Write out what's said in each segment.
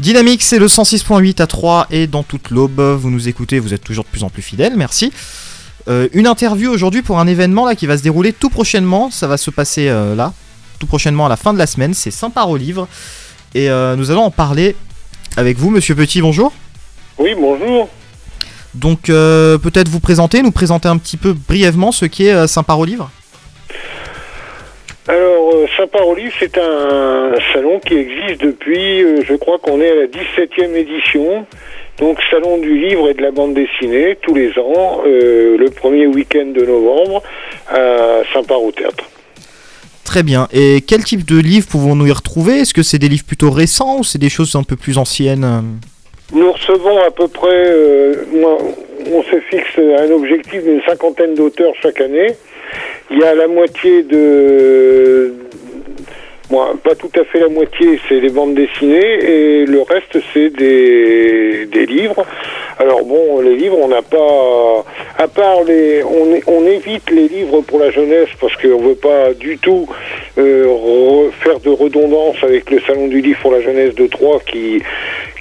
Dynamique, c'est le 106.8 à 3 et dans toute l'aube. Vous nous écoutez, vous êtes toujours de plus en plus fidèles, merci. Euh, une interview aujourd'hui pour un événement là qui va se dérouler tout prochainement. Ça va se passer euh, là, tout prochainement à la fin de la semaine. C'est Sympa au livre. Et euh, nous allons en parler avec vous, monsieur Petit, bonjour. Oui, bonjour. Donc peut-être vous présenter, nous présenter un petit peu brièvement ce qui est Sympa au livre? Alors, Saint-Paroli, c'est un salon qui existe depuis, je crois qu'on est à la 17e édition. Donc Salon du livre et de la bande dessinée tous les ans, euh, le premier week-end de novembre à Saint-Par au Théâtre. Très bien. Et quel type de livres pouvons-nous y retrouver? Est-ce que c'est des livres plutôt récents ou c'est des choses un peu plus anciennes? Nous recevons à peu près, euh, on se fixe un objectif d'une cinquantaine d'auteurs chaque année. Il y a la moitié de, pas tout à fait la moitié, c'est des bandes dessinées et le reste, c'est des, des livres. Alors bon, les livres, on n'a pas, à part les, on, on, évite les livres pour la jeunesse parce qu'on veut pas du tout euh, faire de redondance avec le salon du livre pour la jeunesse de Troyes qui,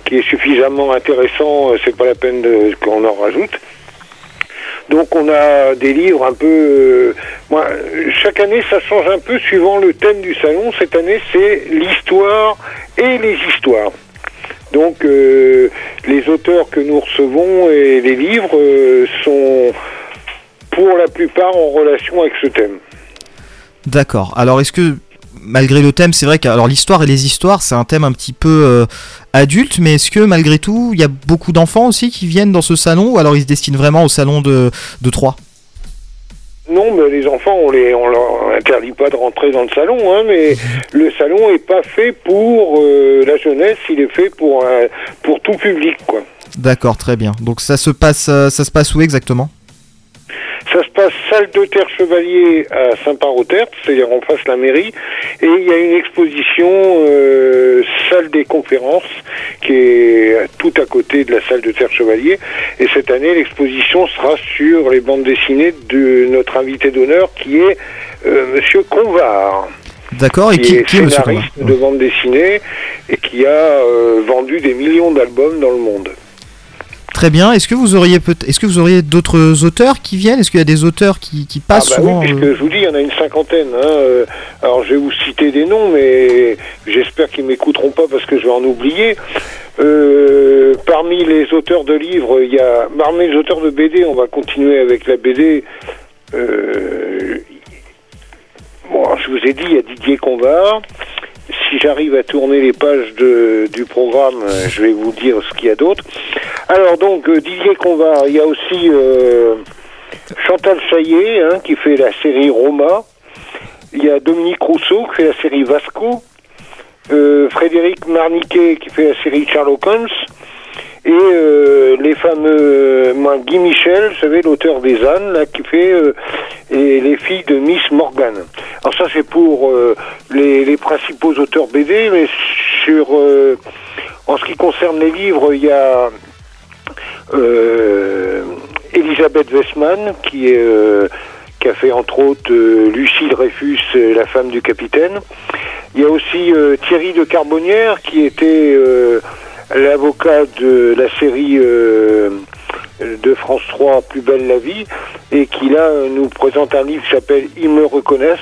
qui est suffisamment intéressant. C'est pas la peine qu'on en rajoute. Donc on a des livres un peu... Euh, moi, chaque année, ça change un peu suivant le thème du salon. Cette année, c'est l'histoire et les histoires. Donc euh, les auteurs que nous recevons et les livres euh, sont pour la plupart en relation avec ce thème. D'accord. Alors est-ce que malgré le thème, c'est vrai que alors l'histoire et les histoires, c'est un thème un petit peu euh, adulte, mais est-ce que malgré tout, il y a beaucoup d'enfants aussi qui viennent dans ce salon, ou alors ils se destinent vraiment au salon de, de Troyes non, mais les enfants, on les, on leur interdit pas de rentrer dans le salon, hein, mais le salon est pas fait pour euh, la jeunesse, il est fait pour pour tout public, quoi. D'accord, très bien. Donc ça se passe, euh, ça se passe où exactement? Ça se passe salle de terre chevalier à Saint-Par-au-Terre, c'est-à-dire en face de la mairie, et il y a une exposition euh, salle des conférences qui est tout à côté de la salle de terre chevalier. Et cette année, l'exposition sera sur les bandes dessinées de notre invité d'honneur qui est euh, Monsieur Convar. D'accord, et qui, est, scénariste de bande dessinée et qui a euh, vendu des millions d'albums dans le monde. Très bien. Est-ce que vous auriez peut est-ce que vous auriez d'autres auteurs qui viennent? Est-ce qu'il y a des auteurs qui, passent ah bah souvent oui, puisque euh je vous dis, il y en a une cinquantaine. Hein, euh. Alors je vais vous citer des noms, mais j'espère qu'ils m'écouteront pas parce que je vais en oublier. Euh, parmi les auteurs de livres, il y a parmi les auteurs de BD, on va continuer avec la BD. bon, je vous ai dit, il y a Didier Convard si j'arrive à tourner les pages de, du programme, je vais vous dire ce qu'il y a d'autre. Alors donc euh, Didier Convard, il y a aussi euh, Chantal Chaillet hein, qui fait la série Roma. Il y a Dominique Rousseau qui fait la série Vasco. Frédéric Marniquet qui fait la série Sherlock Holmes. Et les fameux Guy Michel, vous savez, l'auteur des ânes, là, qui fait et les filles de Miss Morgan. Alors ça c'est pour euh, les, principaux auteurs BD, mais sur euh, en ce qui concerne les livres, il y a euh, Elisabeth Westman qui est qui a fait entre autres Lucie Dreyfus, la femme du capitaine. Il y a aussi Thierry de Carbonnière qui était l'avocat de la série de France 3 Plus belle la vie et qui là nous présente un livre qui s'appelle Ils me reconnaissent.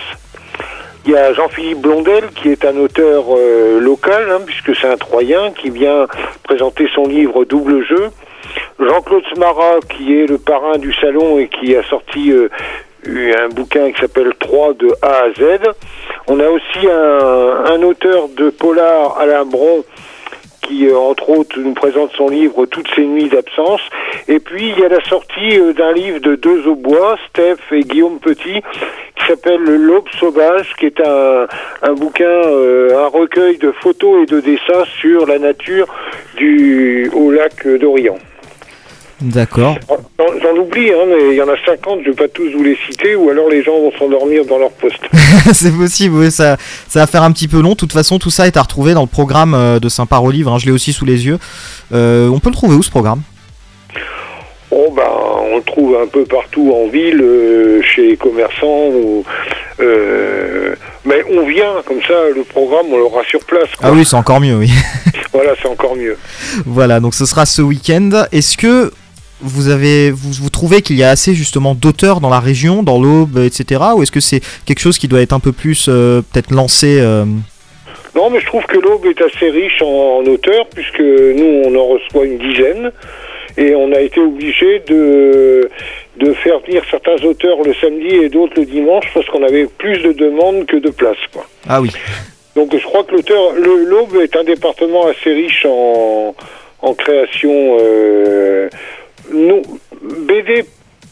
Il y a Jean-Philippe Blondel qui est un auteur euh, local hein, puisque c'est un Troyen qui vient présenter son livre Double jeu. Jean-Claude Smara qui est le parrain du salon et qui a sorti euh, un bouquin qui s'appelle 3 de A à Z. On a aussi un, auteur de polar Alain Bron qui, euh, entre autres, nous présente son livre Toutes ces nuits d'absence. Et puis, il y a la sortie euh, d'un livre de deux au bois, Steph et Guillaume Petit, qui s'appelle L'aube sauvage, qui est un, bouquin, un recueil de photos et de dessins sur la nature du, au lac d'Orient. D'accord. J'en oublie, hein, mais il y en a 50, je ne vais pas tous vous les citer, ou alors les gens vont s'endormir dans leur poste. c'est possible, oui, ça, ça va faire un petit peu long. De toute façon, tout ça est à retrouver dans le programme euh, de Saint-Par au livre, hein, je l'ai aussi sous les yeux. Euh, on peut le trouver où ce programme? Oh ben, on le trouve un peu partout en ville, euh, chez les commerçants. Ou, mais on vient, comme ça, le programme, on l'aura sur place. Ah oui, c'est encore mieux, oui. Voilà, c'est encore mieux. Voilà, donc ce sera ce week-end. Est-ce que vous avez, vous, vous trouvez qu'il y a assez justement d'auteurs dans la région, dans l'Aube, etc. Ou est-ce que c'est quelque chose qui doit être un peu plus euh, peut-être lancé euh, Non, mais je trouve que l'Aube est assez riche en, en auteurs, puisque nous, on en reçoit une dizaine. Et on a été obligé de, de faire venir certains auteurs le samedi et d'autres le dimanche, parce qu'on avait plus de demandes que de places. Quoi. Ah oui. Donc je crois que l'auteur, l'Aube est un département assez riche en, en création. Euh, non, BD,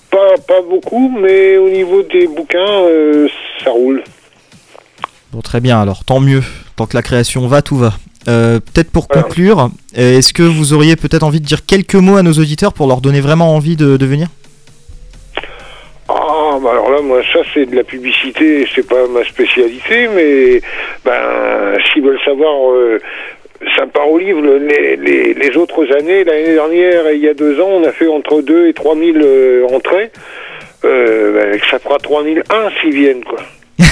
pas, pas beaucoup, mais au niveau des bouquins, euh, ça roule. Bon, très bien. Alors, tant mieux. Tant que la création va, tout va. Euh, peut-être pour Voilà. conclure, est-ce que vous auriez peut-être envie de dire quelques mots à nos auditeurs pour leur donner vraiment envie de, de venir? Ah, bah alors là, moi, ça, c'est de la publicité, c'est pas ma spécialité, mais ben, s'ils veulent savoir, euh, part au livre. le- Les, les, les autres années, l'année dernière et il y a deux ans, on a fait entre 2 et 3000 euh, entrées. Euh, ben, ça fera 3001 s'ils viennent, quoi.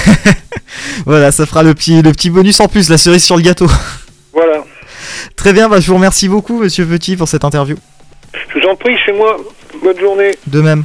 Voilà, ça fera le petit, le petit bonus en plus, la cerise sur le gâteau. Voilà. Très bien, bah, je vous remercie beaucoup, monsieur Petit, pour cette interview. Je vous en prie, c'est moi. Bonne journée. De même.